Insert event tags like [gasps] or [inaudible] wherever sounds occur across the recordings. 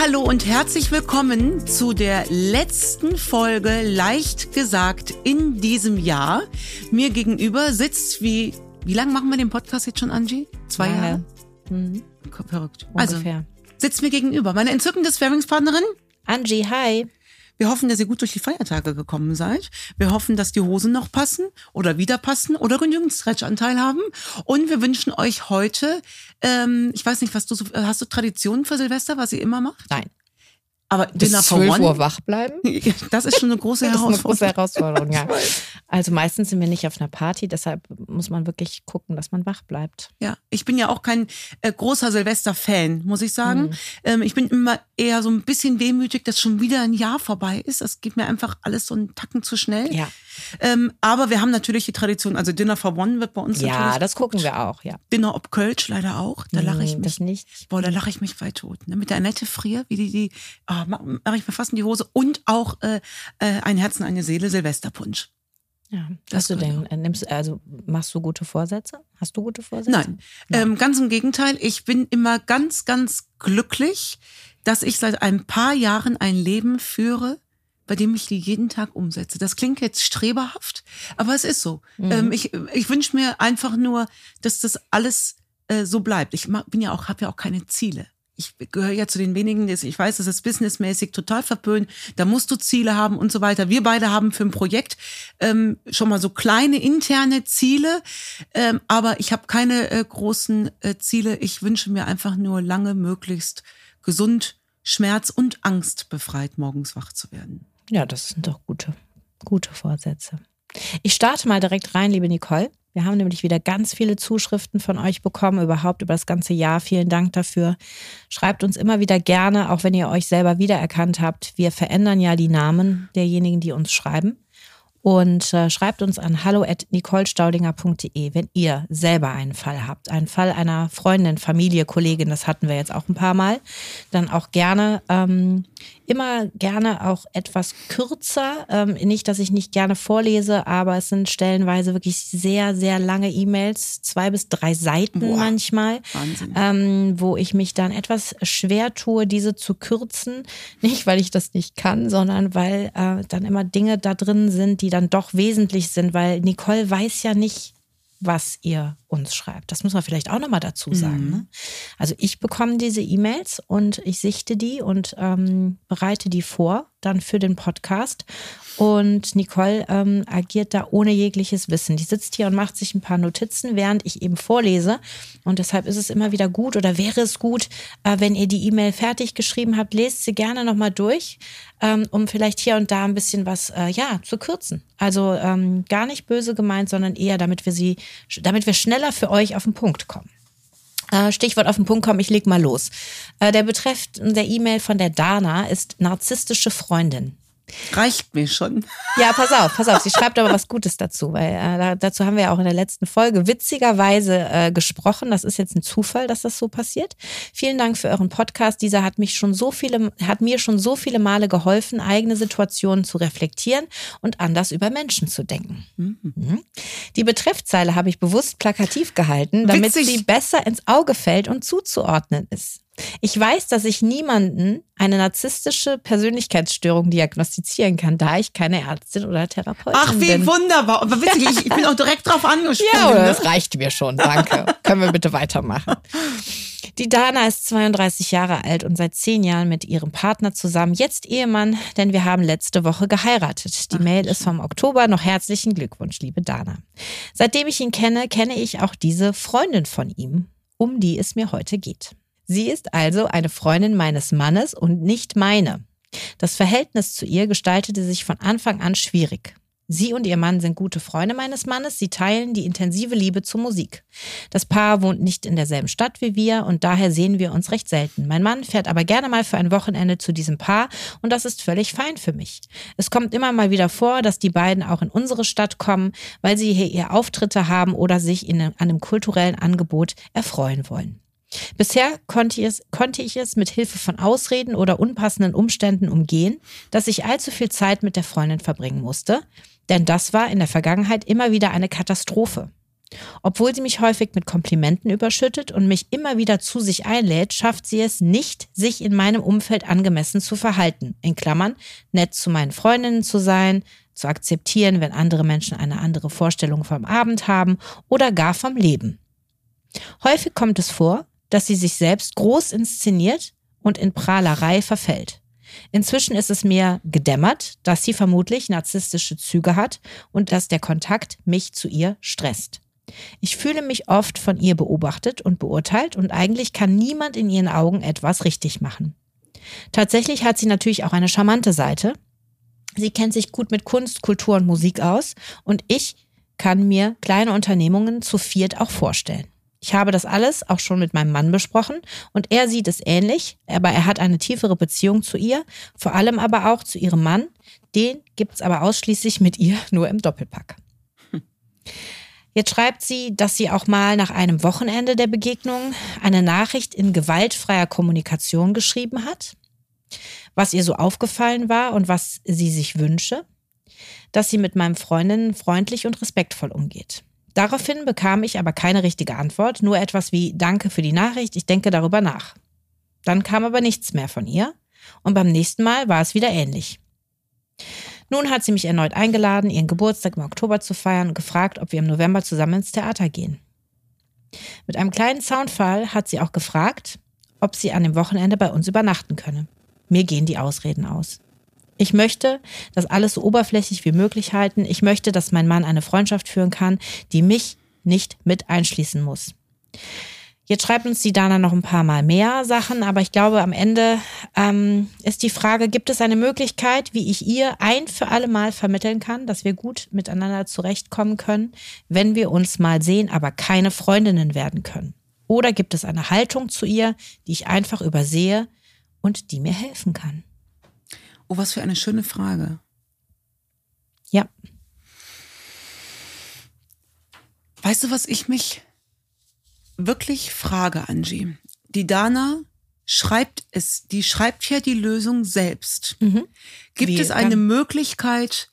Hallo und herzlich willkommen zu der letzten Folge Leicht gesagt in diesem Jahr. Mir gegenüber sitzt wie wie lange machen wir den Podcast jetzt schon, Angie? Zwei Lange. Jahre. Mhm. Verrückt. Ungefähr. Also sitzt mir gegenüber meine entzückende Sparringspartnerin. Angie, hi. Wir hoffen, dass ihr gut durch die Feiertage gekommen seid. Wir hoffen, dass die Hosen noch passen oder wieder passen oder genügend Stretchanteil haben. Und wir wünschen euch heute, ähm, ich weiß nicht, was du so, hast du Traditionen für Silvester, was ihr immer macht? Nein. Aber Bis Dinner for 12 One, Uhr wach bleiben. [laughs] das ist schon eine große [laughs] Das ist eine Herausforderung. große Herausforderung, ja. [laughs] Also meistens sind wir nicht auf einer Party, deshalb muss man wirklich gucken, dass man wach bleibt. Ja, ich bin ja auch kein äh, großer Silvester-Fan, muss ich Mhm. sagen. Ähm, ich bin immer eher so ein bisschen wehmütig, dass schon wieder ein Jahr vorbei ist. Das geht mir einfach alles so einen Tacken zu schnell. Ja. Ähm, aber wir haben natürlich die Tradition, also Dinner for One wird bei uns Ja, natürlich das gucken wir auch, ja. Dinner ob Kölsch leider auch. Da lache ich Nee, mich. Das nicht. Boah, da lache ich mich weit tot. Ne? Mit der Annette Frier, wie die, die, ah, mach, mach ich mir fast in die Hose. Und auch äh, äh, ein Herzen, eine Seele, Silvesterpunsch. Ja. Das Hast du denn, äh, nimmst, also machst du gute Vorsätze? Hast du gute Vorsätze? Nein, ähm, ganz im Gegenteil. Ich bin immer ganz, ganz glücklich, dass ich seit ein paar Jahren ein Leben führe, bei dem ich die jeden Tag umsetze. Das klingt jetzt streberhaft, aber es ist so. Ähm, ich ich wünsche mir einfach nur, dass das alles äh, so bleibt. Ich bin ja auch, habe ja auch keine Ziele. Ich gehöre ja zu den wenigen, ich weiß, das ist businessmäßig total verpönt. Da musst du Ziele haben und so weiter. Wir beide haben für ein Projekt ähm, schon mal so kleine interne Ziele, ähm, aber ich habe keine äh, großen äh, Ziele. Ich wünsche mir einfach nur lange, möglichst gesund, schmerz- und angstbefreit morgens wach zu werden. Ja, das sind doch gute, gute Vorsätze. Ich starte mal direkt rein, liebe Nicole. Wir haben nämlich wieder ganz viele Zuschriften von euch bekommen, überhaupt über das ganze Jahr. Vielen Dank dafür. Schreibt uns immer wieder gerne, auch wenn ihr euch selber wiedererkannt habt. Wir verändern ja die Namen derjenigen, die uns schreiben. Und äh, schreibt uns an hallo@nicolestaudinger.de, wenn ihr selber einen Fall habt, einen Fall einer Freundin, Familie, Kollegin, das hatten wir jetzt auch ein paar Mal, dann auch gerne ähm, immer gerne auch etwas kürzer. Ähm, nicht, dass ich nicht gerne vorlese, aber es sind stellenweise wirklich sehr, sehr lange E-Mails, zwei bis drei Seiten Boah. manchmal, ähm, wo ich mich dann etwas schwer tue, diese zu kürzen. [laughs] Nicht, weil ich das nicht kann, sondern weil äh, dann immer Dinge da drin sind, die dann doch wesentlich sind, weil Nicole weiß ja nicht, was ihr uns schreibt. Das muss man vielleicht auch nochmal dazu sagen. Ne? Also ich bekomme diese E-Mails und ich sichte die und ähm, bereite die vor, dann für den Podcast. Und Nicole ähm, agiert da ohne jegliches Wissen. Die sitzt hier und macht sich ein paar Notizen, während ich eben vorlese. Und deshalb ist es immer wieder gut oder wäre es gut, äh, wenn ihr die E-Mail fertig geschrieben habt, lest sie gerne nochmal durch, ähm, um vielleicht hier und da ein bisschen was äh, ja, zu kürzen. Also ähm, gar nicht böse gemeint, sondern eher, damit wir sie, damit wir schneller für euch auf den Punkt kommen. Äh, Stichwort auf den Punkt kommen, ich leg mal los. Äh, Der Betreff der E-Mail von der Dana ist narzisstische Freundin. Reicht mir schon. Ja, pass auf, pass auf. Sie schreibt aber was Gutes dazu, weil äh, da- dazu haben wir ja auch in der letzten Folge witzigerweise äh, gesprochen. Das ist jetzt ein Zufall, dass das so passiert. Vielen Dank für euren Podcast. Dieser hat mich schon so viele, hat mir schon so viele Male geholfen, eigene Situationen zu reflektieren und anders über Menschen zu denken. Mhm. Die Betreffzeile habe ich bewusst plakativ gehalten, damit Witzig. sie besser ins Auge fällt und zuzuordnen ist. Ich weiß, dass ich niemanden eine narzisstische Persönlichkeitsstörung diagnostizieren kann, da ich keine Ärztin oder Therapeutin Ach, wie bin. wunderbar. Aber witzig, ich, ich bin auch direkt drauf angesprungen. Ja, das reicht mir schon, danke. Können wir bitte weitermachen. Die Dana ist 32 Jahre alt und seit zehn Jahren mit ihrem Partner zusammen, jetzt Ehemann, denn wir haben letzte Woche geheiratet. Die Mail ist vom Oktober. Noch herzlichen Glückwunsch, liebe Dana. Seitdem ich ihn kenne, kenne ich auch diese Freundin von ihm, um die es mir heute geht. Sie ist also eine Freundin meines Mannes und nicht meine. Das Verhältnis zu ihr gestaltete sich von Anfang an schwierig. Sie und ihr Mann sind gute Freunde meines Mannes. Sie teilen die intensive Liebe zur Musik. Das Paar wohnt nicht in derselben Stadt wie wir und daher sehen wir uns recht selten. Mein Mann fährt aber gerne mal für ein Wochenende zu diesem Paar und das ist völlig fein für mich. Es kommt immer mal wieder vor, dass die beiden auch in unsere Stadt kommen, weil sie hier ihr Auftritte haben oder sich in einem, kulturellen Angebot erfreuen wollen. Bisher konnte ich, es, konnte ich es mit Hilfe von Ausreden oder unpassenden Umständen umgehen, dass ich allzu viel Zeit mit der Freundin verbringen musste, denn das war in der Vergangenheit immer wieder eine Katastrophe. Obwohl sie mich häufig mit Komplimenten überschüttet und mich immer wieder zu sich einlädt, schafft sie es nicht, sich in meinem Umfeld angemessen zu verhalten. In Klammern, nett zu meinen Freundinnen zu sein, zu akzeptieren, wenn andere Menschen eine andere Vorstellung vom Abend haben oder gar vom Leben. Häufig kommt es vor, dass sie sich selbst groß inszeniert und in Prahlerei verfällt. Inzwischen ist es mir gedämmert, dass sie vermutlich narzisstische Züge hat und dass der Kontakt mich zu ihr stresst. Ich fühle mich oft von ihr beobachtet und beurteilt und eigentlich kann niemand in ihren Augen etwas richtig machen. Tatsächlich hat sie natürlich auch eine charmante Seite. Sie kennt sich gut mit Kunst, Kultur und Musik aus und ich kann mir kleine Unternehmungen zu viert auch vorstellen. Ich habe das alles auch schon mit meinem Mann besprochen und er sieht es ähnlich, aber er hat eine tiefere Beziehung zu ihr, vor allem aber auch zu ihrem Mann. Den gibt es aber ausschließlich mit ihr [laughs] nur im Doppelpack. Jetzt schreibt sie, dass sie auch mal nach einem Wochenende der Begegnung eine Nachricht in gewaltfreier Kommunikation geschrieben hat, was ihr so aufgefallen war und was sie sich wünsche, dass sie mit meinem Freundinnen freundlich und respektvoll umgeht. Daraufhin bekam ich aber keine richtige Antwort, nur etwas wie Danke für die Nachricht, ich denke darüber nach. Dann kam aber nichts mehr von ihr und beim nächsten Mal war es wieder ähnlich. Nun hat sie mich erneut eingeladen, ihren Geburtstag im Oktober zu feiern und gefragt, ob wir im November zusammen ins Theater gehen. Mit einem kleinen Soundfall hat sie auch gefragt, ob sie an dem Wochenende bei uns übernachten könne. Mir gehen die Ausreden aus. Ich möchte das alles so oberflächlich wie möglich halten. Ich möchte, dass mein Mann eine Freundschaft führen kann, die mich nicht mit einschließen muss. Jetzt schreibt uns die Dana noch ein paar Mal mehr Sachen, aber ich glaube, am Ende ähm, ist die Frage, gibt es eine Möglichkeit, wie ich ihr ein für alle Mal vermitteln kann, dass wir gut miteinander zurechtkommen können, wenn wir uns mal sehen, aber keine Freundinnen werden können? Oder gibt es eine Haltung zu ihr, die ich einfach übersehe und die mir helfen kann? Oh, was für eine schöne Frage. Ja. Weißt du, was ich mich wirklich frage, Angie. Die Dana schreibt es, die schreibt ja die Lösung selbst. Mhm. Gibt wie, es eine ähm, Möglichkeit,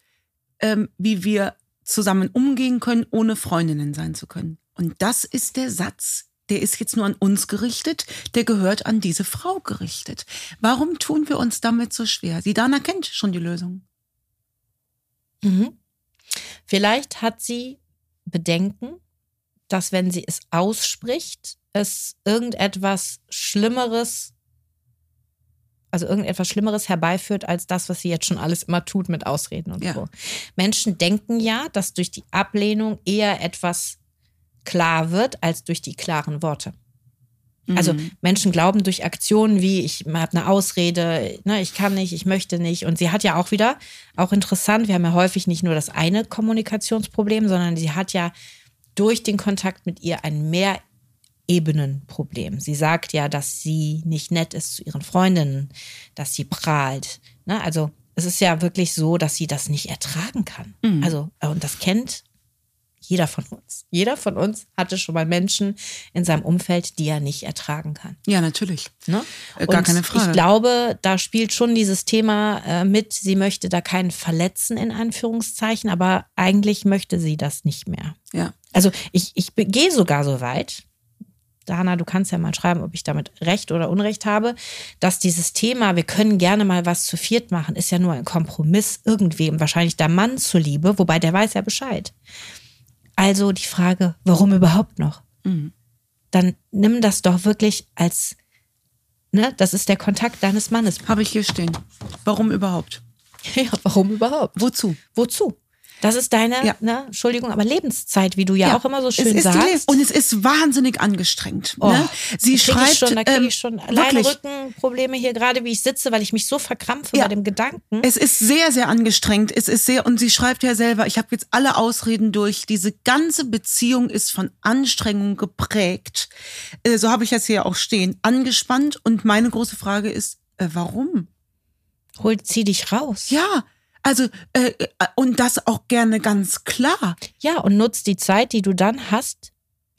ähm, wie wir zusammen umgehen können, ohne Freundinnen sein zu können? Und das ist der Satz. Der ist jetzt nur an uns gerichtet, der gehört an diese Frau gerichtet. Warum tun wir uns damit so schwer? Die Dana kennt schon die Lösung. Mhm. Vielleicht hat sie Bedenken, dass wenn sie es ausspricht, es irgendetwas Schlimmeres, also irgendetwas Schlimmeres herbeiführt als das, was sie jetzt schon alles immer tut mit Ausreden und ja. so. Menschen denken ja, dass durch die Ablehnung eher etwas klar wird als durch die klaren Worte. Also mhm. Menschen glauben durch Aktionen wie ich habe eine Ausrede, ne, ich kann nicht, ich möchte nicht. Und sie hat ja auch wieder, auch interessant, wir haben ja häufig nicht nur das eine Kommunikationsproblem, sondern sie hat ja durch den Kontakt mit ihr ein Mehrebenenproblem. Sie sagt ja, dass sie nicht nett ist zu ihren Freundinnen, dass sie prahlt. Ne? Also es ist ja wirklich so, dass sie das nicht ertragen kann. Mhm. Also, und das kennt jeder von uns. Jeder von uns hatte schon mal Menschen in seinem Umfeld, die er nicht ertragen kann. Ja, natürlich. Ne? Äh, gar Und keine Frage. Ich glaube, da spielt schon dieses Thema äh, mit, sie möchte da keinen verletzen, in Anführungszeichen, aber eigentlich möchte sie das nicht mehr. Ja. Also ich, ich gehe sogar so weit, Dana, du kannst ja mal schreiben, ob ich damit recht oder unrecht habe, dass dieses Thema, wir können gerne mal was zu viert machen, ist ja nur ein Kompromiss irgendwem, wahrscheinlich der Mann zuliebe, wobei der weiß ja Bescheid. Also die Frage, warum überhaupt noch? Mhm. Dann nimm das doch wirklich als, ne, das ist der Kontakt deines Mannes. Habe ich hier stehen. Warum überhaupt? [laughs] Ja, warum überhaupt? Wozu? Wozu? Das ist deine, ja. ne, Entschuldigung, aber Lebenszeit, wie du ja, ja. auch immer so schön sagst. und es ist wahnsinnig angestrengt. Oh, ne? Sie schreibt, ich schon, da kriege ähm, ich schon alleine Rückenprobleme hier gerade, wie ich sitze, weil ich mich so verkrampfe ja. bei dem Gedanken. Es ist sehr, sehr angestrengt. Es ist sehr, und sie schreibt ja selber, ich habe jetzt alle Ausreden durch. Diese ganze Beziehung ist von Anstrengung geprägt. Äh, so habe ich jetzt hier auch stehen. Angespannt. Und meine große Frage ist, äh, warum? Holt sie dich raus. Ja, also, äh, und das auch gerne ganz klar. Ja, und nutzt die Zeit, die du dann hast,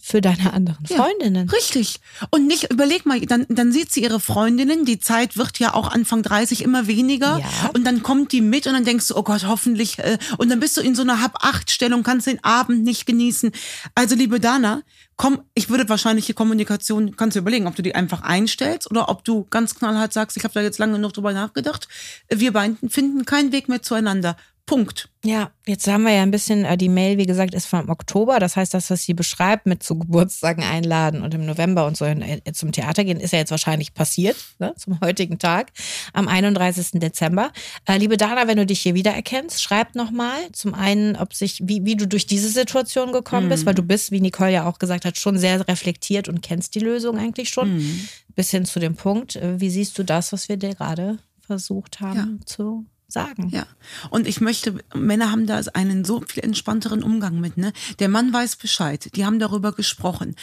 für deine anderen Ja. Freundinnen. Richtig. Und nicht, überleg mal, dann, dann sieht sie ihre Freundinnen, die Zeit wird ja auch Anfang 30 immer weniger. Ja. Und dann kommt die mit und dann denkst du, oh Gott, hoffentlich. Äh, und dann bist du in so einer Hab-Acht-Stellung, kannst den Abend nicht genießen. Also, liebe Dana, komm, ich würde wahrscheinlich die Kommunikation, kannst du überlegen, ob du die einfach einstellst oder ob du ganz knallhart sagst, ich habe da jetzt lange genug drüber nachgedacht. Wir beiden finden keinen Weg mehr zueinander. Punkt. Ja, jetzt haben wir ja ein bisschen, äh, die Mail, wie gesagt, ist vom Oktober. Das heißt, das, was sie beschreibt, mit zu Geburtstagen einladen und im November und so in, zum Theater gehen, ist ja jetzt wahrscheinlich passiert, ne, zum heutigen Tag, am 31. Dezember. Äh, liebe Dana, wenn du dich hier wiedererkennst, schreib nochmal zum einen, ob sich, wie, wie du durch diese Situation gekommen bist, weil du bist, wie Nicole ja auch gesagt hat, schon sehr reflektiert und kennst die Lösung eigentlich schon, bis hin zu dem Punkt. Äh, Wie siehst du das, was wir dir gerade versucht haben zu sagen? Ja. Und ich möchte, Männer haben da einen so viel entspannteren Umgang mit, ne? Der Mann weiß Bescheid. Die haben darüber gesprochen.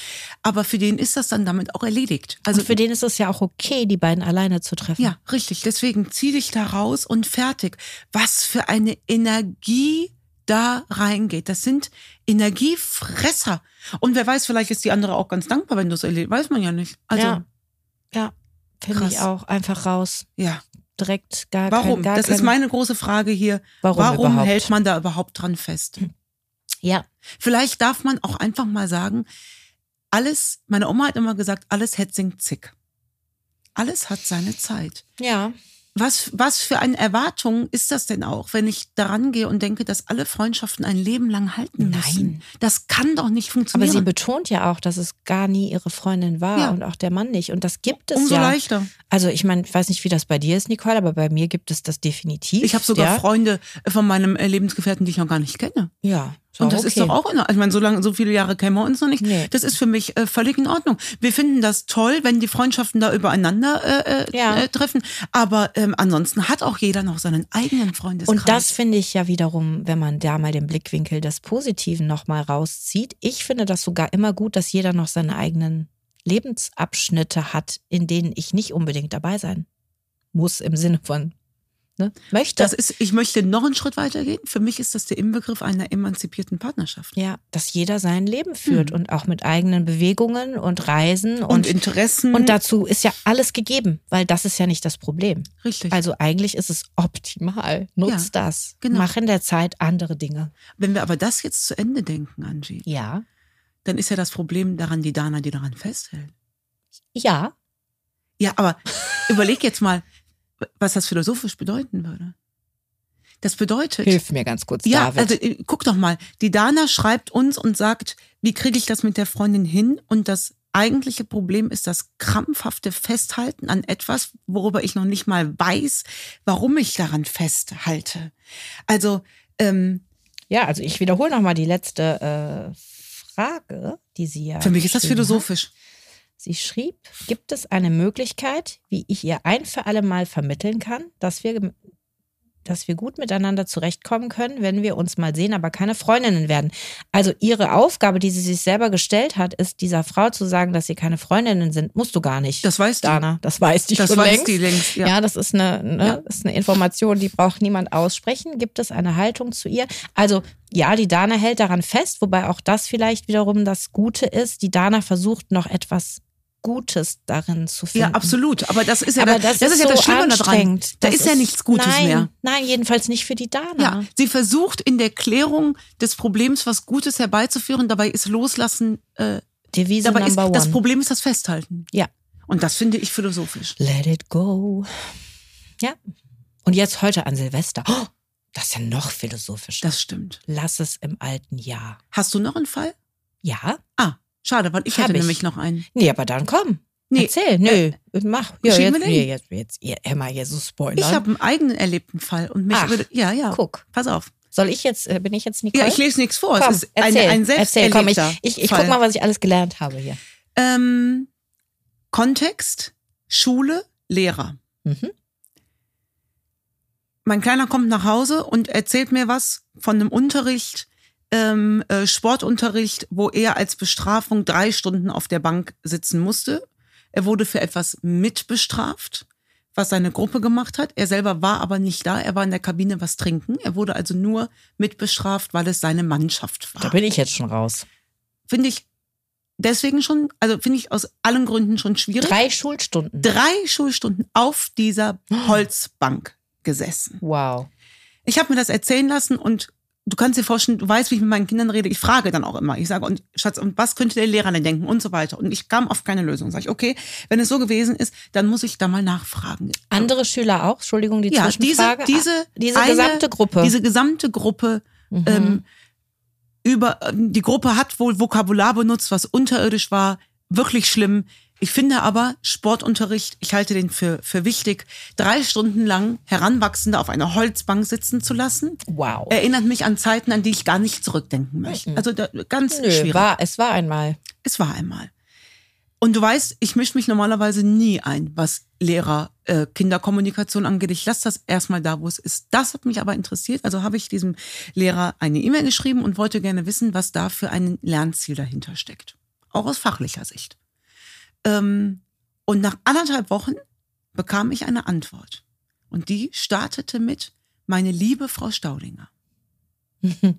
Aber für den ist das dann damit auch erledigt. Also Also für den ist es ja auch okay, die beiden alleine zu treffen. Ja, richtig. Deswegen zieh dich da raus und fertig. Was für eine Energie da reingeht. Das sind Energiefresser. Und wer weiß, vielleicht ist die andere auch ganz dankbar, wenn du es erlebst. Weiß man ja nicht. Also, Ja. Ja, finde ich auch. Einfach raus. ja. Direkt gar Warum? kein, gar das kein, ist meine große Frage hier. Warum überhaupt? hält man da überhaupt dran fest? Ja, Vielleicht darf man auch einfach mal sagen, alles, meine Oma hat immer gesagt, alles hetzing zick. Alles hat seine Zeit. ja. Was, was für eine Erwartung ist das denn auch, wenn ich daran gehe und denke, dass alle Freundschaften ein Leben lang halten müssen? Nein. Das kann doch nicht Aber funktionieren. sie betont ja auch, dass es gar nie ihre Freundin war Ja. und auch der Mann nicht. Und das gibt es Umso ja. leichter. Also ich meine, ich weiß nicht, wie das bei dir ist, Nicole, aber bei mir gibt es das definitiv. Ich habe sogar ja. Freunde von meinem äh, Lebensgefährten, die ich noch gar nicht kenne. Ja. Und das ist doch auch in Ordnung. Ich meine, so lange, so viele Jahre kennen wir uns noch nicht. Nee. Das ist für mich äh, völlig in Ordnung. Wir finden das toll, wenn die Freundschaften da übereinander äh, äh, Ja. äh, treffen. Aber ähm, ansonsten hat auch jeder noch seinen eigenen Freundeskreis. Und das finde ich ja wiederum, wenn man da mal den Blickwinkel des Positiven nochmal rauszieht. Ich finde das sogar immer gut, dass jeder noch seine eigenen Lebensabschnitte hat, in denen ich nicht unbedingt dabei sein muss, im Sinne von ne, möchte. Das ist, ich möchte noch einen Schritt weitergehen. Für mich ist das der Inbegriff einer emanzipierten Partnerschaft. ja, dass jeder sein Leben führt und auch mit eigenen Bewegungen und Reisen. Und, und, Interessen. und dazu ist ja alles gegeben, weil das ist ja nicht das Problem. Richtig. Also eigentlich ist es optimal. Nutz Ja, das. genau. Mach in der Zeit andere Dinge. Wenn wir aber das jetzt zu Ende denken, Angie, Ja. dann ist ja das Problem daran die Dana, die daran festhält. Ja. Ja, aber überleg jetzt mal, was das philosophisch bedeuten würde. Das bedeutet, Hilf mir ganz kurz, ja, David. also äh, guck doch mal, die Dana schreibt uns und sagt, wie kriege ich das mit der Freundin hin? Und das eigentliche Problem ist das krampfhafte Festhalten an etwas, worüber ich noch nicht mal weiß, warum ich daran festhalte. Also, ähm, Ja, also ich wiederhole nochmal die letzte äh, Frage, die sie ja. für mich ist das geschrieben hat. Sie schrieb, gibt es eine Möglichkeit, wie ich ihr ein für alle Mal vermitteln kann, dass wir, dass wir gut miteinander zurechtkommen können, wenn wir uns mal sehen, aber keine Freundinnen werden. Also ihre Aufgabe, die sie sich selber gestellt hat, ist dieser Frau zu sagen, dass sie keine Freundinnen sind, musst du gar nicht. Das weiß die. Dana, das weiß die Das schon weiß längst. die längst, ja. Ja, das ist eine, ne, Ja. das ist eine Information, die braucht niemand aussprechen. Gibt es eine Haltung zu ihr? Also ja, die Dana hält daran fest, wobei auch das vielleicht wiederum das Gute ist. Die Dana versucht noch etwas Gutes darin zu finden. Ja, absolut. Aber das ist ja, Aber das, das, ist ist ja so das Schlimme daran. Da Das ist ja nichts Gutes nein, mehr. Nein, jedenfalls nicht für die Dana. Ja, sie versucht in der Klärung des Problems was Gutes herbeizuführen. Dabei ist Loslassen, äh, Devise dabei ist, das Problem ist das Festhalten. Ja. Und das finde ich philosophisch. Let it go. Ja. Und jetzt heute an Silvester. Oh, das ist ja noch philosophischer. Das stimmt. Lass es im alten Jahr. Hast du noch einen Fall? Ja? Ah, schade, weil ich Hab hätte ich. nämlich noch einen. Nee, aber dann komm. Nee, Erzähl. Nö, mach. Ja, jetzt, nee, jetzt, jetzt, ja, hör mal, hier so spoilern. Ich habe einen eigenen erlebten Fall und mich Ach, würde, ja, ja. Guck. Pass auf. Soll ich jetzt, äh, bin ich jetzt Nicole? Ja, ich lese nichts vor. Komm, es ist erzähl, eine, ein erzähl, komm, ich, ich, ich Fall. guck mal, was ich alles gelernt habe hier. Ähm, Kontext, Schule, Lehrer. Mhm. Mein Kleiner kommt nach Hause und erzählt mir was von einem Unterricht, ähm, äh, Sportunterricht, wo er als Bestrafung drei Stunden auf der Bank sitzen musste. Er wurde für etwas mitbestraft, was seine Gruppe gemacht hat. Er selber war aber nicht da. Er war in der Kabine was trinken. Er wurde also nur mitbestraft, weil es seine Mannschaft Da war. bin ich jetzt schon raus. Finde ich deswegen schon, also finde ich aus allen Gründen schon schwierig. Drei Schulstunden. Drei Schulstunden auf dieser [gasps] Holzbank gesessen. Wow. Ich habe mir das erzählen lassen und du kannst dir vorstellen, du weißt, wie ich mit meinen Kindern rede. Ich frage dann auch immer. Ich sage, und Schatz, und was könnte der Lehrer denn denken und so weiter. Und ich kam auf keine Lösung. Sag ich, okay, wenn es so gewesen ist, dann muss ich da mal nachfragen. Andere Schüler auch? Entschuldigung, die ja, diese, Zwischenfrage. diese, Ah, diese eine- gesamte Gruppe. Mhm. Diese gesamte Gruppe ähm, über die Gruppe hat wohl Vokabular benutzt, was unterirdisch war, wirklich schlimm. Ich finde aber Sportunterricht, ich halte den für, für wichtig, drei Stunden lang Heranwachsende auf einer Holzbank sitzen zu lassen, wow. erinnert mich an Zeiten, an die ich gar nicht zurückdenken möchte. Also da, ganz Nö, schwierig. war, es war einmal. Es war einmal. Und du weißt, ich mische mich normalerweise nie ein, was Lehrer äh, Kinderkommunikation angeht. Ich lasse das erstmal da, wo es ist. Das hat mich aber interessiert. Also habe ich diesem Lehrer eine E-Mail geschrieben und wollte gerne wissen, was da für ein Lernziel dahinter steckt. Auch aus fachlicher Sicht. Ähm, und nach anderthalb Wochen bekam ich eine Antwort. Und die startete mit, meine liebe Frau Staudinger. [laughs]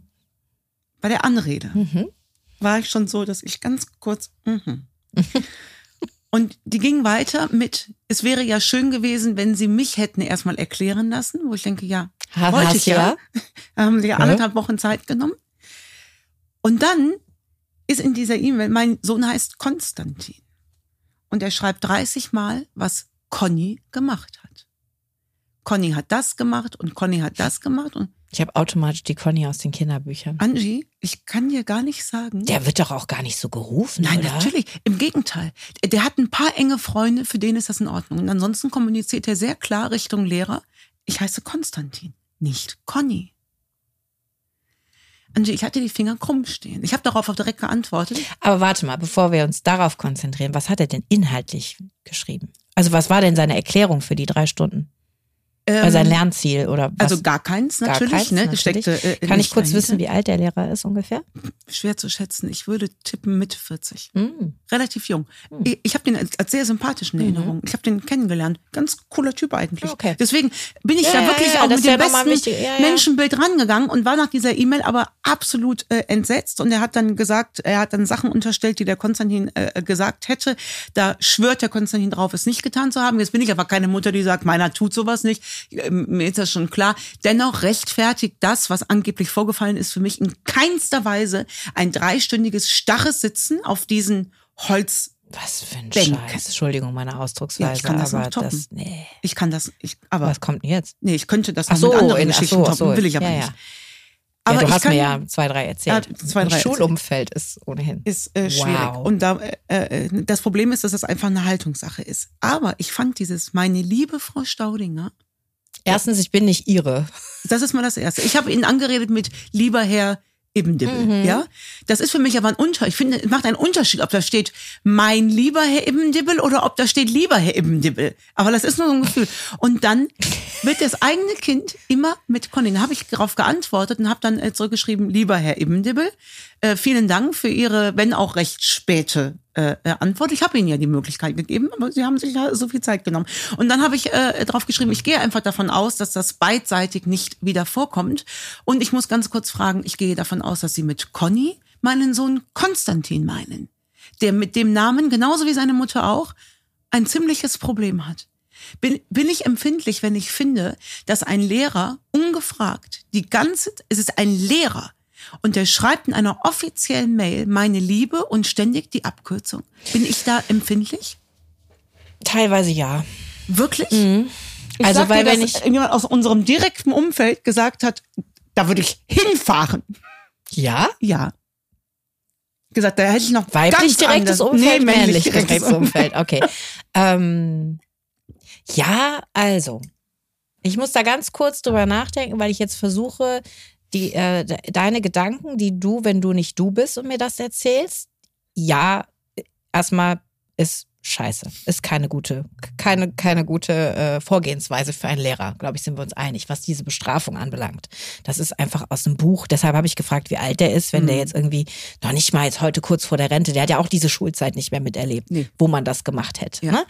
Bei der Anrede Mhm. war ich schon so, dass ich ganz kurz. Mhm. [laughs] Und die ging weiter mit, es wäre ja schön gewesen, wenn sie mich hätten erstmal erklären lassen, wo ich denke, ja, Ha- wollte ich ja. [laughs] Da haben sie ja Ja. anderthalb Wochen Zeit genommen. Und dann ist in dieser E-Mail, mein Sohn heißt Konstantin. Und er schreibt 30 Mal, was Conny gemacht hat. Conny hat das gemacht und Conny hat das gemacht. Und Ich habe automatisch die Conny aus den Kinderbüchern. Angie, ich kann dir gar nicht sagen. Der wird doch auch gar nicht so gerufen, Nein, oder? natürlich. Im Gegenteil. Der hat ein paar enge Freunde, für denen ist das in Ordnung. Und ansonsten kommuniziert er sehr klar Richtung Lehrer. Ich heiße Konstantin, nicht Conny. Angie, ich hatte die Finger krumm stehen. Ich habe darauf auch direkt geantwortet. Aber warte mal, bevor wir uns darauf konzentrieren, was hat er denn inhaltlich geschrieben? Also was war denn seine Erklärung für die drei Stunden? Oder sein Ähm, Lernziel oder was? also gar keins Gar natürlich. keins, ne? natürlich. Steckte, äh, Kann ich kurz dahinter. wissen, wie alt der Lehrer ist ungefähr? Schwer zu schätzen. Ich würde tippen Mitte 40. Hm. Relativ jung. Ich, ich habe den als, als sehr sympathischen Erinnerung. Ich habe den kennengelernt. Ganz cooler Typ eigentlich. Mhm. Okay. Deswegen bin ich Ja, da ja, wirklich ja, auch mit dem besten. Menschenbild rangegangen und war nach dieser E-Mail aber absolut äh, entsetzt. Und er hat dann gesagt, er hat dann Sachen unterstellt, die der Konstantin äh, gesagt hätte. Da schwört der Konstantin drauf, es nicht getan zu haben. Jetzt bin ich aber keine Mutter, die sagt, meiner tut sowas nicht. Äh, Mir ist das schon klar. Dennoch rechtfertigt das, was angeblich vorgefallen ist, für mich in keinster Weise ein dreistündiges starres Sitzen auf diesen Holz. Was für ein Denken. Scheiß. Entschuldigung, meine Ausdrucksweise. Ja, ich kann das aber toppen. das, nee. Ich kann das, ich, aber Was kommt denn jetzt? nee, ich könnte das Ach so, mit anderen in- so, Geschichten so. toppen, will ich aber Ja, nicht. ja. Aber ja, du hast kann, mir ja zwei, drei erzählt. Ja, zwei, drei das. Schulumfeld ist ohnehin. ist äh, schwierig. Wow. Und da, äh, äh, das Problem ist, dass das einfach eine Haltungssache ist. Aber ich fand dieses, meine liebe Frau Staudinger, Erstens, ich bin nicht ihre. das ist mal das Erste. Ich habe ihn angeredet mit lieber Herr Ibbendibbel. Mhm. Ja, das ist für mich aber ein Unterschied. Ich finde, es macht einen Unterschied, ob da steht mein lieber Herr Ibbendibbel oder ob da steht lieber Herr Ibbendibbel. Aber das ist nur so ein Gefühl. Und dann wird das eigene Kind immer mit Conny. Da habe ich darauf geantwortet und habe dann äh, zurückgeschrieben, lieber Herr Ibbendibbel, äh, vielen Dank für Ihre, wenn auch recht späte äh, Antwort. Ich habe Ihnen ja die Möglichkeit gegeben, aber Sie haben sich ja so viel Zeit genommen. Und dann habe ich äh, drauf geschrieben, ich gehe einfach davon aus, dass das beidseitig nicht wieder vorkommt. Und ich muss ganz kurz fragen, ich gehe davon aus, dass Sie mit Conny meinen Sohn Konstantin meinen, der mit dem Namen, genauso wie seine Mutter auch, ein ziemliches Problem hat. Bin, bin ich empfindlich, wenn ich finde, dass ein Lehrer ungefragt die ganze, es ist ein Lehrer und der schreibt in einer offiziellen Mail meine Liebe und ständig die Abkürzung. Bin ich da empfindlich? Teilweise ja. Wirklich? Ich Also, sag weil dir, wenn dass ich- jemand aus unserem direkten Umfeld gesagt hat, da würde ich hinfahren. Ja? Ja. Gesagt, da hätte ich noch Weiblich ganz direktes anders- Umfeld, Nee, männlich männlich direktes direktes Umfeld. Okay. [laughs] ähm, ja, also. Ich muss da ganz kurz drüber nachdenken, weil ich jetzt versuche, die, äh, de- deine Gedanken, die du, wenn du nicht du bist und mir das erzählst, ja, erstmal ist scheiße. Ist keine gute, keine, keine gute äh, Vorgehensweise für einen Lehrer, glaube ich, sind wir uns einig, was diese Bestrafung anbelangt. Das ist einfach aus dem Buch. Deshalb habe ich gefragt, wie alt der ist, wenn der Mhm. jetzt irgendwie noch nicht mal jetzt heute kurz vor der Rente, der hat ja auch diese Schulzeit nicht mehr miterlebt, Nee. wo man das gemacht hätte. Ja. Ne?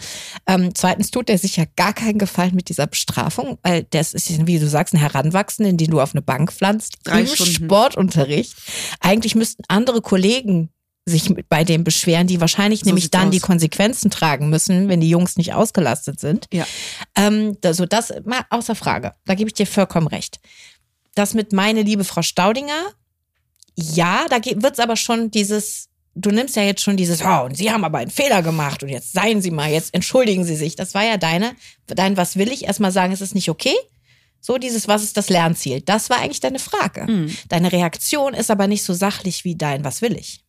Ähm, zweitens tut er sich ja gar keinen Gefallen mit dieser Bestrafung, weil das ist, wie du sagst, ein Heranwachsenden, den du auf eine Bank pflanzt, Drei im Stunden. Sportunterricht. Eigentlich müssten andere Kollegen sich bei dem beschweren, die wahrscheinlich So nämlich dann die aus. Konsequenzen tragen müssen, wenn die Jungs nicht ausgelastet sind. Ja. Ähm, also das mal außer Frage. Da gebe ich dir vollkommen recht. Das mit meine liebe Frau Staudinger, ja, da wird es aber schon dieses, du nimmst ja jetzt schon dieses, oh, und Sie haben aber einen Fehler gemacht und jetzt seien Sie mal, jetzt entschuldigen Sie sich. Das war ja deine, dein Was will ich? Erstmal sagen, es ist nicht okay. So dieses, was ist das Lernziel? Das war eigentlich deine Frage. Mhm. Deine Reaktion ist aber nicht so sachlich wie dein Was will ich?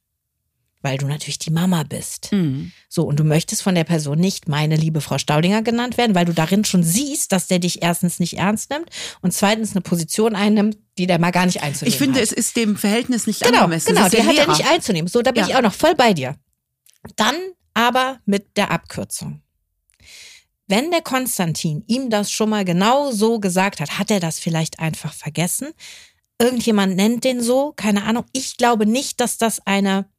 Weil du natürlich die Mama bist. Mhm. So, und du möchtest von der Person nicht meine liebe Frau Staudinger genannt werden, weil du darin schon siehst, dass der dich erstens nicht ernst nimmt und zweitens eine Position einnimmt, die der mal gar nicht einzunehmen Ich finde, hat. es ist dem Verhältnis nicht Genau, angemessen. genau, Das ist die der hat er nicht einzunehmen. So, da bin Ja. ich auch noch voll bei dir. Dann aber mit der Abkürzung. Wenn der Konstantin ihm das schon mal genau so gesagt hat, hat er das vielleicht einfach vergessen. Irgendjemand nennt den so, keine Ahnung. Ich glaube nicht, dass das eine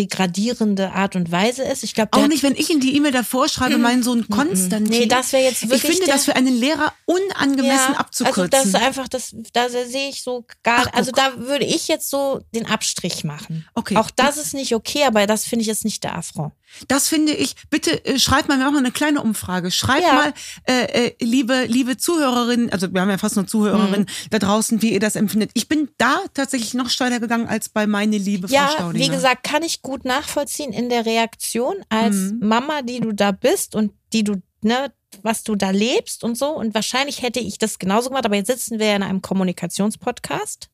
degradierende Art und Weise ist. Ich glaube, Auch nicht, wenn ich in die E-Mail davor schreibe, mein Sohn Konstantin. Nee, das wäre jetzt ich wirklich finde der- das für einen Lehrer unangemessen ja, abzukürzen. Also das ist einfach, das, da sehe ich so gar, Ach, also da würde ich jetzt so den Abstrich machen. Okay. Auch das ist nicht okay, aber das finde ich jetzt nicht der Affront. Das finde ich, bitte äh, schreibt mal, wir machen eine kleine Umfrage. Schreibt Ja. mal, äh, äh, liebe, liebe Zuhörerinnen, also wir haben ja fast nur Zuhörerinnen Mhm. da draußen, wie ihr das empfindet. Ich bin da tatsächlich noch steiler gegangen als bei meine liebe Frau Ja, Staudinger. wie gesagt, kann ich gut nachvollziehen in der Reaktion als Mhm. Mama, die du da bist und die du, ne, was du da lebst und so. Und wahrscheinlich hätte ich das genauso gemacht, aber jetzt sitzen wir ja in einem Kommunikationspodcast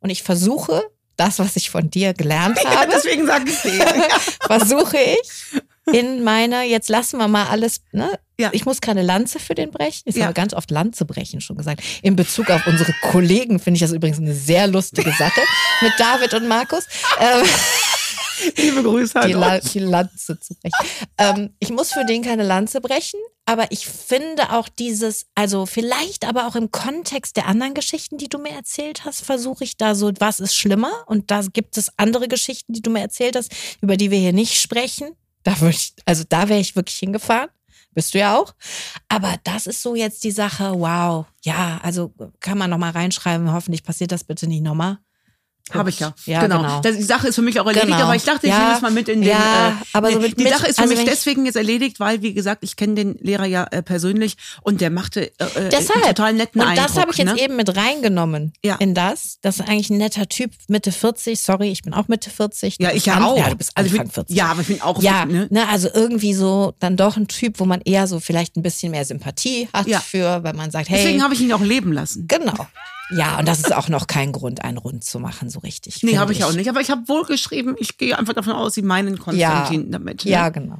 und ich versuche, das, was ich von dir gelernt Ja, habe, deswegen sage ich dir. [laughs] versuche ich in meiner, jetzt lassen wir mal alles, ne? Ja. Ich muss keine Lanze für den brechen. Ich Ja. habe ganz oft Lanze brechen schon gesagt. In Bezug auf unsere Kollegen finde ich das übrigens eine sehr lustige Sache mit David und Markus. Ähm, Liebe Grüße an die, La die Lanze zu brechen. ähm, ich muss für den keine Lanze brechen, aber ich finde auch dieses, also vielleicht aber auch im Kontext der anderen Geschichten, die du mir erzählt hast, versuche ich da so, was ist schlimmer? Und da gibt es andere Geschichten, die du mir erzählt hast, über die wir hier nicht sprechen. Da würde ich, also da wäre ich wirklich hingefahren. Bist du ja auch. Aber das ist so jetzt die Sache, wow. Ja, also kann man nochmal reinschreiben. Hoffentlich passiert das bitte nicht nochmal. Habe ich ja. Ja, genau. genau. Das, die Sache ist für mich auch erledigt, Genau. aber ich dachte, ich Ja. nehme es mal mit in den. Ja, äh, aber so mit die mit- Sache ist für also mich deswegen jetzt erledigt, weil, wie gesagt, ich kenne den Lehrer ja äh, persönlich und der machte äh, äh, Deshalb. einen total netten Und Eindruck. das habe ich jetzt ne? eben mit reingenommen Ja. in das. Das ist eigentlich ein netter Typ, Mitte 40. Sorry, ich bin auch Mitte 40. Du Ja, ich ja auch. Ja, du bist Also bin- 40. Ja, aber ich bin auch. Ja, ne? ne, also irgendwie so dann doch ein Typ, wo man eher so vielleicht ein bisschen mehr Sympathie hat Ja. für, wenn man sagt, hey, Deswegen habe ich ihn auch leben lassen. genau. Ja, und das ist auch noch kein Grund, einen rund zu machen, so richtig. Nee, habe ich auch nicht. Aber ich habe wohl geschrieben, ich gehe einfach davon aus, sie meinen Konstantin damit. Ne? Ja, genau.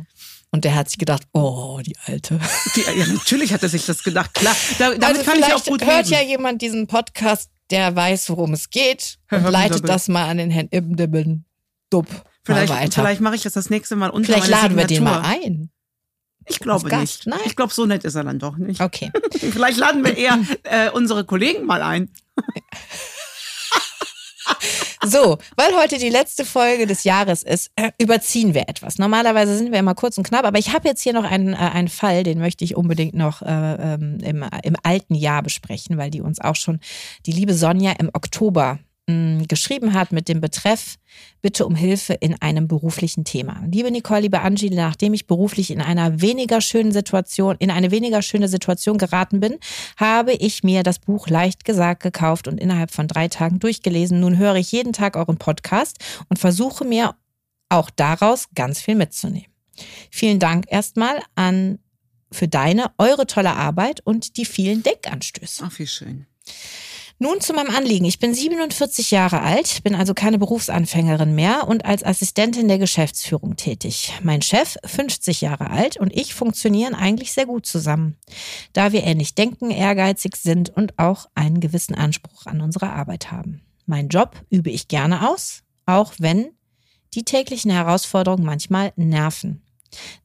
Und der hat sich gedacht, oh, die Alte. Die, ja, natürlich hat er sich das gedacht. Klar, da, damit also kann ich auch gut hört leben. ja jemand diesen Podcast, der weiß, worum es geht Herr und leitet das mal an den Herrn Ibndibben Dupp Vielleicht, vielleicht mache ich das das nächste Mal unter Vielleicht laden wir den mal ein. Ich glaube nicht. Nein. Ich glaube, so nett ist er dann doch nicht. Okay. [laughs] Vielleicht laden wir eher äh, unsere Kollegen mal ein. [laughs] So, weil heute die letzte Folge des Jahres ist, äh, überziehen wir etwas. Normalerweise sind wir immer kurz und knapp, aber ich habe jetzt hier noch einen, äh, einen Fall, den möchte ich unbedingt noch äh, ähm, im, im alten Jahr besprechen, weil die uns auch schon die liebe Sonja im Oktober mh, geschrieben hat mit dem Betreff Bitte um Hilfe in einem beruflichen Thema. Liebe Nicole, liebe Angie, nachdem ich beruflich in einer weniger schönen Situation, in eine weniger schöne Situation geraten bin, habe ich mir das Buch leicht gesagt gekauft und innerhalb von drei Tagen durchgelesen. Nun höre ich jeden Tag euren Podcast und versuche mir auch daraus ganz viel mitzunehmen. Vielen Dank erstmal an für deine, eure tolle Arbeit und die vielen Denkanstöße. Ach, wie schön. Nun zu meinem Anliegen. Ich bin 47 Jahre alt, bin also keine Berufsanfängerin mehr und als Assistentin der Geschäftsführung tätig. Mein Chef, 50 Jahre alt, und ich funktionieren eigentlich sehr gut zusammen, da wir ähnlich denken, ehrgeizig sind und auch einen gewissen Anspruch an unsere Arbeit haben. Mein Job übe ich gerne aus, auch wenn die täglichen Herausforderungen manchmal nerven.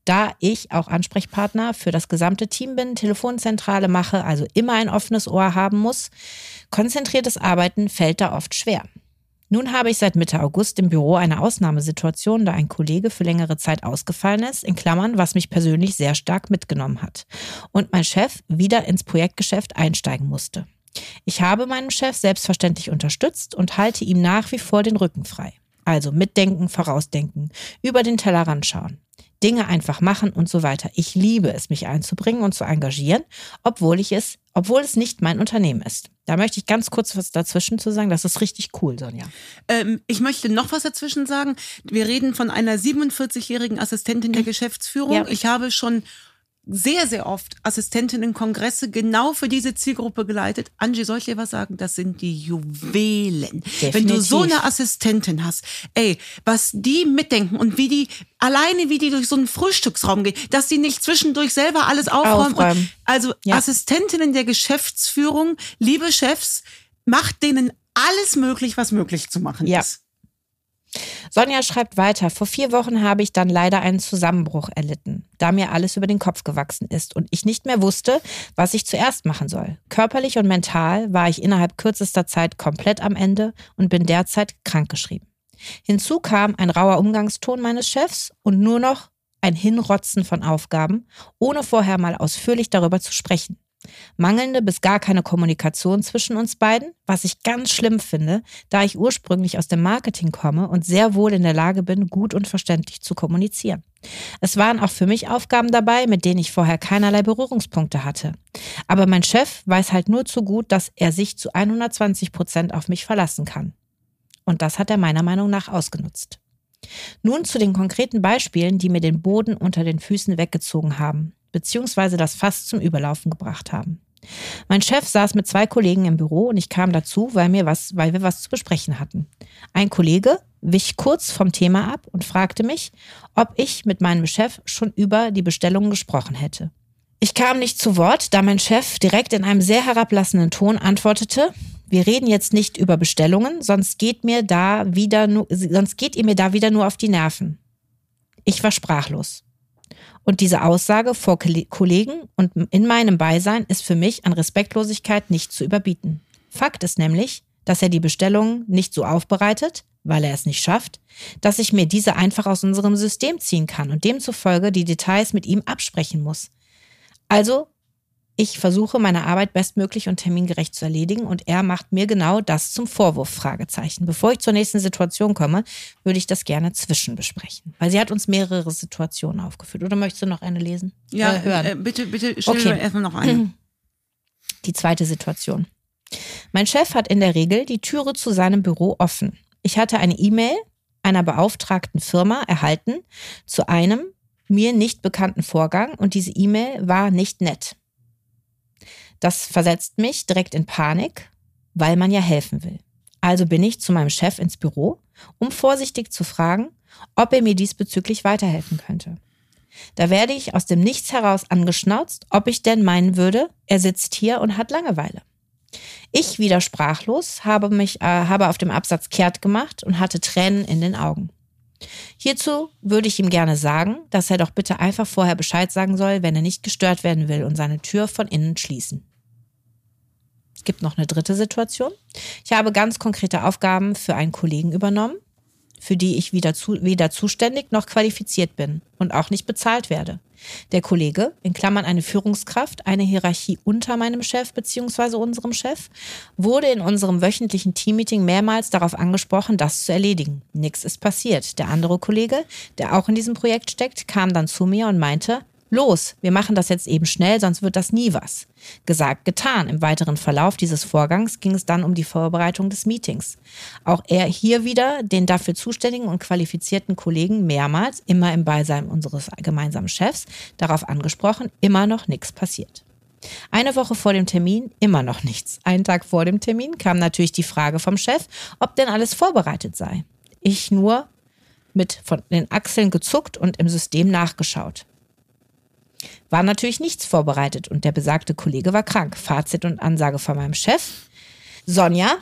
Da ich auch Ansprechpartner für das gesamte Team bin, Telefonzentrale mache, also immer ein offenes Ohr haben muss, konzentriertes Arbeiten fällt da oft schwer. Nun habe ich seit Mitte August im Büro eine Ausnahmesituation, da ein Kollege für längere Zeit ausgefallen ist, in Klammern, was mich persönlich sehr stark mitgenommen hat. Und mein Chef wieder ins Projektgeschäft einsteigen musste. Ich habe meinen Chef selbstverständlich unterstützt und halte ihm nach wie vor den Rücken frei. Also mitdenken, vorausdenken, über den Tellerrand schauen. Dinge einfach machen und so weiter. Ich liebe es, mich einzubringen und zu engagieren, obwohl ich es, obwohl es nicht mein Unternehmen ist. Da möchte ich ganz kurz was dazwischen zu sagen. Das ist richtig cool, Sonja. Ähm, ich möchte noch was dazwischen sagen. Wir reden von einer 47-jährigen Assistentin der Geschäftsführung. Ja. Ich habe schon sehr, sehr oft Assistentinnen-Kongresse genau für diese Zielgruppe geleitet. Angie, soll ich dir was sagen? Das sind die Juwelen. Definitiv. Wenn du so eine Assistentin hast, ey, was die mitdenken und wie die, alleine wie die durch so einen Frühstücksraum gehen, dass sie nicht zwischendurch selber alles aufräumen. aufräumen. also ja. Assistentinnen der Geschäftsführung, liebe Chefs, macht denen alles möglich, was möglich zu machen ja. ist. Sonja schreibt weiter, vor vier Wochen habe ich dann leider einen Zusammenbruch erlitten, da mir alles über den Kopf gewachsen ist und ich nicht mehr wusste, was ich zuerst machen soll. Körperlich und mental war ich innerhalb kürzester Zeit komplett am Ende und bin derzeit krankgeschrieben. Hinzu kam ein rauer Umgangston meines Chefs und nur noch ein Hinrotzen von Aufgaben, ohne vorher mal ausführlich darüber zu sprechen. Mangelnde bis gar keine Kommunikation zwischen uns beiden, was ich ganz schlimm finde, da ich ursprünglich aus dem Marketing komme und sehr wohl in der Lage bin, gut und verständlich zu kommunizieren. Es waren auch für mich Aufgaben dabei, mit denen ich vorher keinerlei Berührungspunkte hatte. Aber mein Chef weiß halt nur zu gut, dass er sich zu 120 Prozent auf mich verlassen kann. Und das hat er meiner Meinung nach ausgenutzt. Nun zu den konkreten Beispielen, die mir den Boden unter den Füßen weggezogen haben beziehungsweise das Fass zum Überlaufen gebracht haben. Mein Chef saß mit zwei Kollegen im Büro und ich kam dazu, weil, mir was, weil wir was zu besprechen hatten. Ein Kollege wich kurz vom Thema ab und fragte mich, ob ich mit meinem Chef schon über die Bestellungen gesprochen hätte. Ich kam nicht zu Wort, da mein Chef direkt in einem sehr herablassenden Ton antwortete, wir reden jetzt nicht über Bestellungen, sonst geht mir da wieder nur, sonst geht ihr mir da wieder nur auf die Nerven. Ich war sprachlos. Und diese Aussage vor Kollegen und in meinem Beisein ist für mich an Respektlosigkeit nicht zu überbieten. Fakt ist nämlich, dass er die Bestellungen nicht so aufbereitet, weil er es nicht schafft, dass ich mir diese einfach aus unserem System ziehen kann und demzufolge die Details mit ihm absprechen muss. Also ich versuche meine Arbeit bestmöglich und termingerecht zu erledigen und er macht mir genau das zum Vorwurf, Fragezeichen. Bevor ich zur nächsten Situation komme, würde ich das gerne zwischenbesprechen. Weil sie hat uns mehrere Situationen aufgeführt. Oder möchtest du noch eine lesen? Ja, äh, hören? Äh, bitte, bitte stell okay. erstmal noch eine. [clears throat] Die zweite Situation. Mein Chef hat in der Regel die Türe zu seinem Büro offen. Ich hatte eine E-Mail einer beauftragten Firma erhalten zu einem mir nicht bekannten Vorgang und diese E-Mail war nicht nett. Das versetzt mich direkt in Panik, weil man ja helfen will. Also bin ich zu meinem Chef ins Büro, um vorsichtig zu fragen, ob er mir diesbezüglich weiterhelfen könnte. Da werde ich aus dem Nichts heraus angeschnauzt, ob ich denn meinen würde, er sitzt hier und hat Langeweile. Ich wieder sprachlos, habe mich äh, habe auf dem Absatz kehrt gemacht und hatte Tränen in den Augen. Hierzu würde ich ihm gerne sagen, dass er doch bitte einfach vorher Bescheid sagen soll, wenn er nicht gestört werden will und seine Tür von innen schließen. Gibt noch eine dritte Situation. Ich habe ganz konkrete Aufgaben für einen Kollegen übernommen, für die ich weder, zu, weder zuständig noch qualifiziert bin und auch nicht bezahlt werde. Der Kollege, in Klammern eine Führungskraft, eine Hierarchie unter meinem Chef bzw. unserem Chef, wurde in unserem wöchentlichen Teammeeting mehrmals darauf angesprochen, das zu erledigen. Nichts ist passiert. Der andere Kollege, der auch in diesem Projekt steckt, kam dann zu mir und meinte, Los, wir machen das jetzt eben schnell, sonst wird das nie was. Gesagt, getan. Im weiteren Verlauf dieses Vorgangs ging es dann um die Vorbereitung des Meetings. Auch er hier wieder den dafür zuständigen und qualifizierten Kollegen mehrmals, immer im Beisein unseres gemeinsamen Chefs, darauf angesprochen, immer noch nichts passiert. Eine Woche vor dem Termin immer noch nichts. Einen Tag vor dem Termin kam natürlich die Frage vom Chef, ob denn alles vorbereitet sei. Ich nur mit von den Achseln gezuckt und im System nachgeschaut. War natürlich nichts vorbereitet und der besagte Kollege war krank. Fazit und Ansage von meinem Chef. Sonja,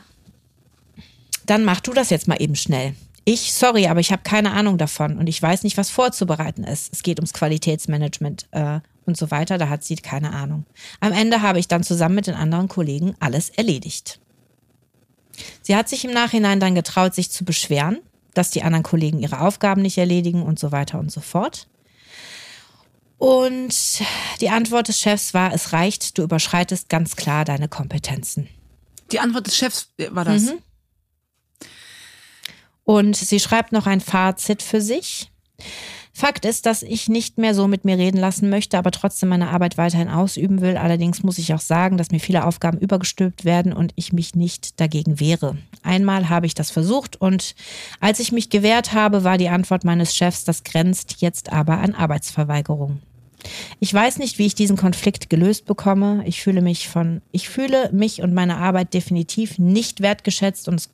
dann mach du das jetzt mal eben schnell. Ich, sorry, aber ich habe keine Ahnung davon und ich weiß nicht, was vorzubereiten ist. Es geht ums Qualitätsmanagement äh, und so weiter. Da hat sie keine Ahnung. Am Ende habe ich dann zusammen mit den anderen Kollegen alles erledigt. Sie hat sich im Nachhinein dann getraut, sich zu beschweren, dass die anderen Kollegen ihre Aufgaben nicht erledigen und so weiter und so fort. Und die Antwort des Chefs war, es reicht, du überschreitest ganz klar deine Kompetenzen. Die Antwort des Chefs war das. Mhm. Und sie schreibt noch ein Fazit für sich. Fakt ist, dass ich nicht mehr so mit mir reden lassen möchte, aber trotzdem meine Arbeit weiterhin ausüben will. Allerdings muss ich auch sagen, dass mir viele Aufgaben übergestülpt werden und ich mich nicht dagegen wehre. Einmal habe ich das versucht und als ich mich gewehrt habe, war die Antwort meines Chefs, das grenzt jetzt aber an Arbeitsverweigerung. Ich weiß nicht, wie ich diesen Konflikt gelöst bekomme. Ich fühle mich von, ich fühle mich und meine Arbeit definitiv nicht wertgeschätzt und es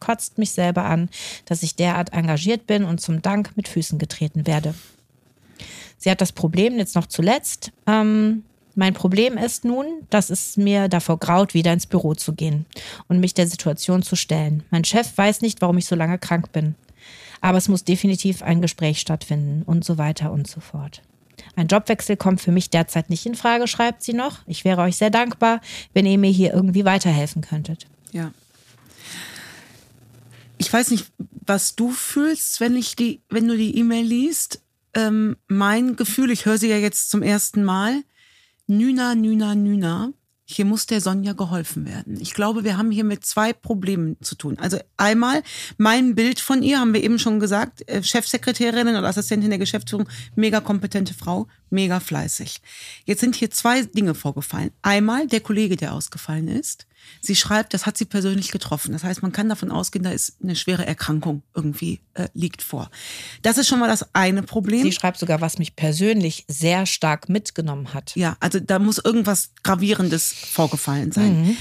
kotzt mich selber an, dass ich derart engagiert bin und zum Dank mit Füßen getreten werde. Sie hat das Problem jetzt noch zuletzt. Ähm, mein Problem ist nun, dass es mir davor graut, wieder ins Büro zu gehen und mich der Situation zu stellen. Mein Chef weiß nicht, warum ich so lange krank bin. Aber es muss definitiv ein Gespräch stattfinden und so weiter und so fort. Ein Jobwechsel kommt für mich derzeit nicht in Frage, schreibt sie noch. Ich wäre euch sehr dankbar, wenn ihr mir hier irgendwie weiterhelfen könntet. Ja. Ich weiß nicht, was du fühlst, wenn ich die, wenn du die E-Mail liest. Ähm, mein Gefühl, ich höre sie ja jetzt zum ersten Mal. Nüna, Nüna, Nüna. Hier muss der Sonja geholfen werden. Ich glaube, wir haben hier mit zwei Problemen zu tun. Also einmal mein Bild von ihr, haben wir eben schon gesagt, äh, Chefsekretärin oder Assistentin der Geschäftsführung, mega kompetente Frau, mega fleißig. Jetzt sind hier zwei Dinge vorgefallen. Einmal der Kollege, der ausgefallen ist. Sie schreibt, das hat sie persönlich getroffen. Das heißt, man kann davon ausgehen, da ist eine schwere Erkrankung irgendwie äh, liegt vor. Das ist schon mal das eine Problem. Sie schreibt sogar, was mich persönlich sehr stark mitgenommen hat. Ja, also da muss irgendwas gravierendes vorgefallen sein. Mhm.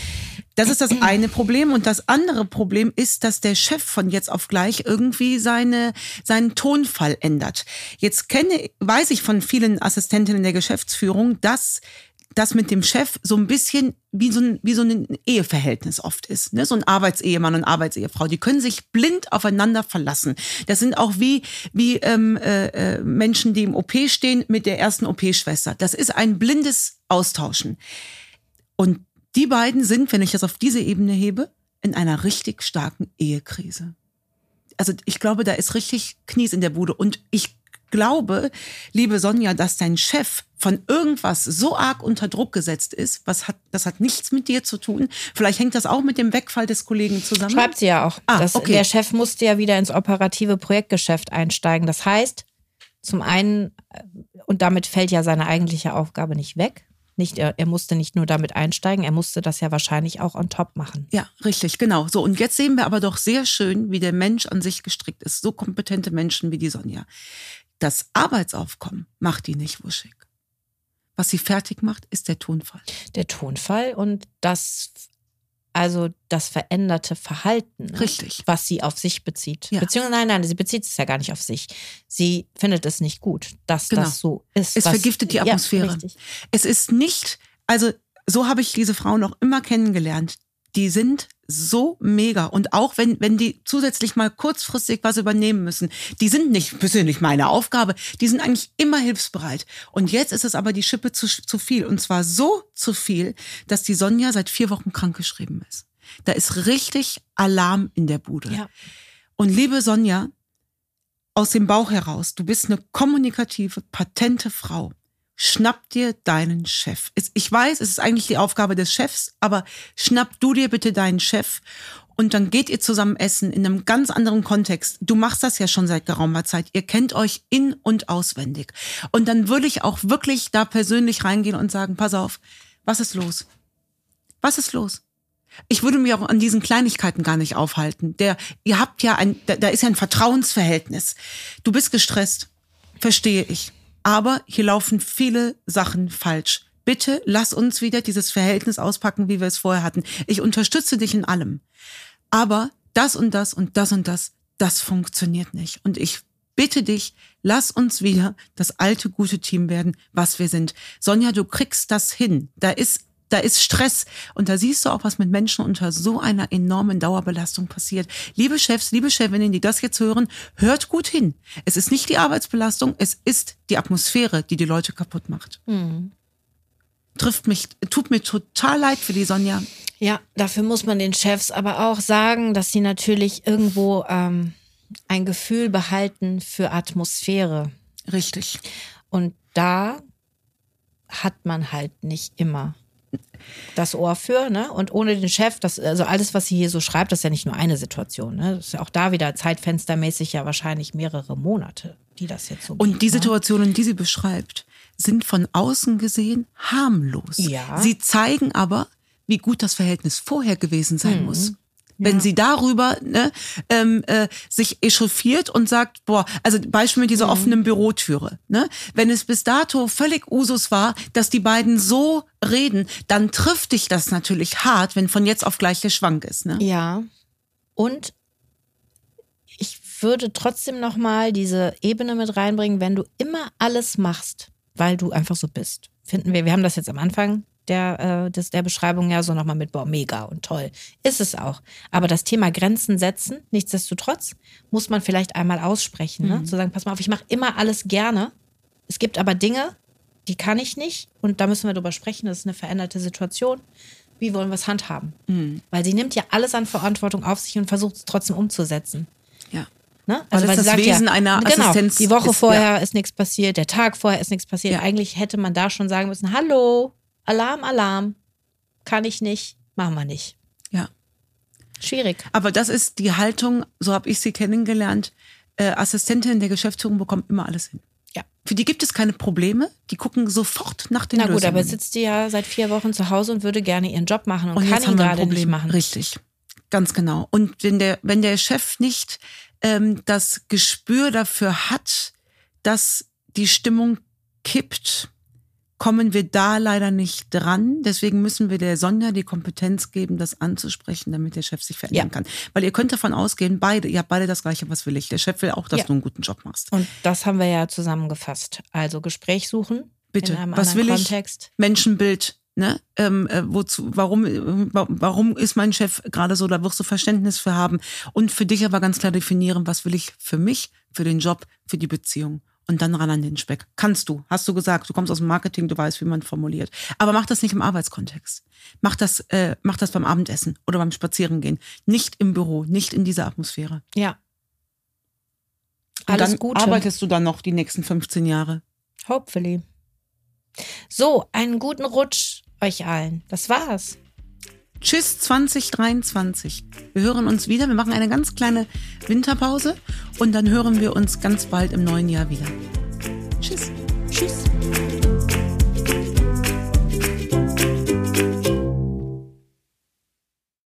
Das ist das eine Problem. Und das andere Problem ist, dass der Chef von jetzt auf gleich irgendwie seine, seinen Tonfall ändert. Jetzt kenne, weiß ich von vielen Assistentinnen der Geschäftsführung, dass das mit dem Chef so ein bisschen wie so ein, wie so ein Eheverhältnis oft ist. Ne? So ein Arbeitsehemann und Arbeitsehefrau. Die können sich blind aufeinander verlassen. Das sind auch wie, wie ähm, äh, äh Menschen, die im OP stehen mit der ersten OP-Schwester. Das ist ein blindes Austauschen. Und die beiden sind, wenn ich das auf diese Ebene hebe, in einer richtig starken Ehekrise. Also ich glaube, da ist richtig Knies in der Bude. Und ich glaube, liebe Sonja, dass dein Chef von irgendwas so arg unter Druck gesetzt ist, was hat, das hat nichts mit dir zu tun. Vielleicht hängt das auch mit dem Wegfall des Kollegen zusammen. Schreibt sie ja auch. Ah, das, okay. Der Chef musste ja wieder ins operative Projektgeschäft einsteigen. Das heißt, zum einen, äh, und damit fällt ja seine eigentliche Aufgabe nicht weg. Nicht, er, er musste nicht nur damit einsteigen, er musste das ja wahrscheinlich auch on top machen. Ja, richtig, genau. So, und jetzt sehen wir aber doch sehr schön, wie der Mensch an sich gestrickt ist. So kompetente Menschen wie die Sonja. Das Arbeitsaufkommen macht die nicht wuschig. Was sie fertig macht, ist der Tonfall. Der Tonfall und das, also das veränderte Verhalten. Ne? Richtig. Was sie auf sich bezieht. Ja. Beziehungsweise, nein, nein, sie bezieht es ja gar nicht auf sich. Sie findet es nicht gut, dass genau. das so ist. Es was, vergiftet die Atmosphäre. Ja, es ist nicht, also so habe ich diese Frau noch immer kennengelernt die sind so mega. Und auch wenn, wenn die zusätzlich mal kurzfristig was übernehmen müssen, die sind nicht persönlich meine Aufgabe, die sind eigentlich immer hilfsbereit. Und jetzt ist es aber die Schippe zu, zu viel. Und zwar so zu viel, dass die Sonja seit vier Wochen krankgeschrieben ist. Da ist richtig Alarm in der Bude. Ja. Und liebe Sonja, aus dem Bauch heraus, du bist eine kommunikative, patente Frau schnapp dir deinen Chef. Ich weiß, es ist eigentlich die Aufgabe des Chefs, aber schnapp du dir bitte deinen Chef und dann geht ihr zusammen essen in einem ganz anderen Kontext. Du machst das ja schon seit geraumer Zeit. Ihr kennt euch in und auswendig. Und dann würde ich auch wirklich da persönlich reingehen und sagen, pass auf, was ist los? Was ist los? Ich würde mich auch an diesen Kleinigkeiten gar nicht aufhalten. Der, ihr habt ja ein, da, da ist ja ein Vertrauensverhältnis. Du bist gestresst. Verstehe ich. Aber hier laufen viele Sachen falsch. Bitte lass uns wieder dieses Verhältnis auspacken, wie wir es vorher hatten. Ich unterstütze dich in allem. Aber das und das und das und das, das funktioniert nicht. Und ich bitte dich, lass uns wieder das alte gute Team werden, was wir sind. Sonja, du kriegst das hin. Da ist da ist Stress. Und da siehst du auch, was mit Menschen unter so einer enormen Dauerbelastung passiert. Liebe Chefs, liebe Chefinnen, die das jetzt hören, hört gut hin. Es ist nicht die Arbeitsbelastung, es ist die Atmosphäre, die die Leute kaputt macht. Mhm. Trifft mich, tut mir total leid für die Sonja. Ja, dafür muss man den Chefs aber auch sagen, dass sie natürlich irgendwo ähm, ein Gefühl behalten für Atmosphäre. Richtig. Und da hat man halt nicht immer das Ohr für, ne? Und ohne den Chef, das, also alles, was sie hier so schreibt, das ist ja nicht nur eine Situation, ne? Das ist ja auch da wieder zeitfenstermäßig ja wahrscheinlich mehrere Monate, die das jetzt so Und geht, die ne? Situationen, die sie beschreibt, sind von außen gesehen harmlos. Ja. Sie zeigen aber, wie gut das Verhältnis vorher gewesen Mhm. sein muss. Wenn sie darüber ne, ähm, äh, sich echauffiert und sagt, boah, also Beispiel mit dieser Mhm. offenen Bürotüre. Ne? Wenn es bis dato völlig Usus war, dass die beiden so reden, dann trifft dich das natürlich hart, wenn von jetzt auf gleich der Schwank ist. Ne? Ja. Und ich würde trotzdem noch mal diese Ebene mit reinbringen, wenn du immer alles machst, weil du einfach so bist. Finden wir, wir haben das jetzt am Anfang der, äh, des, der Beschreibung ja so nochmal mit, boah, mega und toll. Ist es auch. Aber das Thema Grenzen setzen, nichtsdestotrotz, muss man vielleicht einmal aussprechen. Ne? Zu sagen, pass mal auf, ich mache immer alles gerne. Es gibt aber Dinge, die kann ich nicht. Und da müssen wir drüber sprechen. Das ist eine veränderte Situation. Wie wollen wir es handhaben? Weil sie nimmt ja alles an Verantwortung auf sich und versucht es trotzdem umzusetzen. Ja. Ne? Weil es sie das sagt Wesen einer genau, Assistenz Die Woche ist, vorher ist nichts passiert, der Tag vorher ist nichts passiert. Ja. Eigentlich hätte man da schon sagen müssen: Hallo, Alarm, Alarm. Kann ich nicht, machen wir nicht. Ja. Schwierig. Aber das ist die Haltung, so habe ich sie kennengelernt. Äh, Assistentin der Geschäftsführung bekommt immer alles hin. Ja. Für die gibt es keine Probleme. Die gucken sofort nach den Na gut, Lösungen. aber sitzt die ja seit vier Wochen zu Hause und würde gerne ihren Job machen und, und kann ihn gerade nicht machen. Richtig, ganz genau. Und wenn der, wenn der Chef nicht ähm, das Gespür dafür hat, dass die Stimmung kippt, kommen wir da leider nicht dran. Deswegen müssen wir der Sonja die Kompetenz geben, das anzusprechen, damit der Chef sich verändern Ja. kann. Weil ihr könnt davon ausgehen, beide, ihr habt beide das Gleiche, was will ich. Der Chef will auch, dass Ja. du einen guten Job machst. Und das haben wir ja zusammengefasst. Also Gespräch suchen. Bitte, In einem was will anderen ich? Kontext. Menschenbild, ne? Ähm, äh, wozu, warum, äh, wa- warum ist mein Chef gerade so? Da wirst du Verständnis für haben und für dich aber ganz klar definieren, was will ich für mich, für den Job, für die Beziehung. Und dann ran an den Speck. Kannst du, hast du gesagt, du kommst aus dem Marketing, du weißt, wie man formuliert. Aber mach das nicht im Arbeitskontext. Mach das, äh, mach das beim Abendessen oder beim Spazierengehen. Nicht im Büro, nicht in dieser Atmosphäre. Ja. Und Alles dann Gute. arbeitest du dann noch die nächsten 15 Jahre. Hopefully. So, einen guten Rutsch euch allen. Das war's. Tschüss 2023. Wir hören uns wieder. Wir machen eine ganz kleine Winterpause und dann hören wir uns ganz bald im neuen Jahr wieder.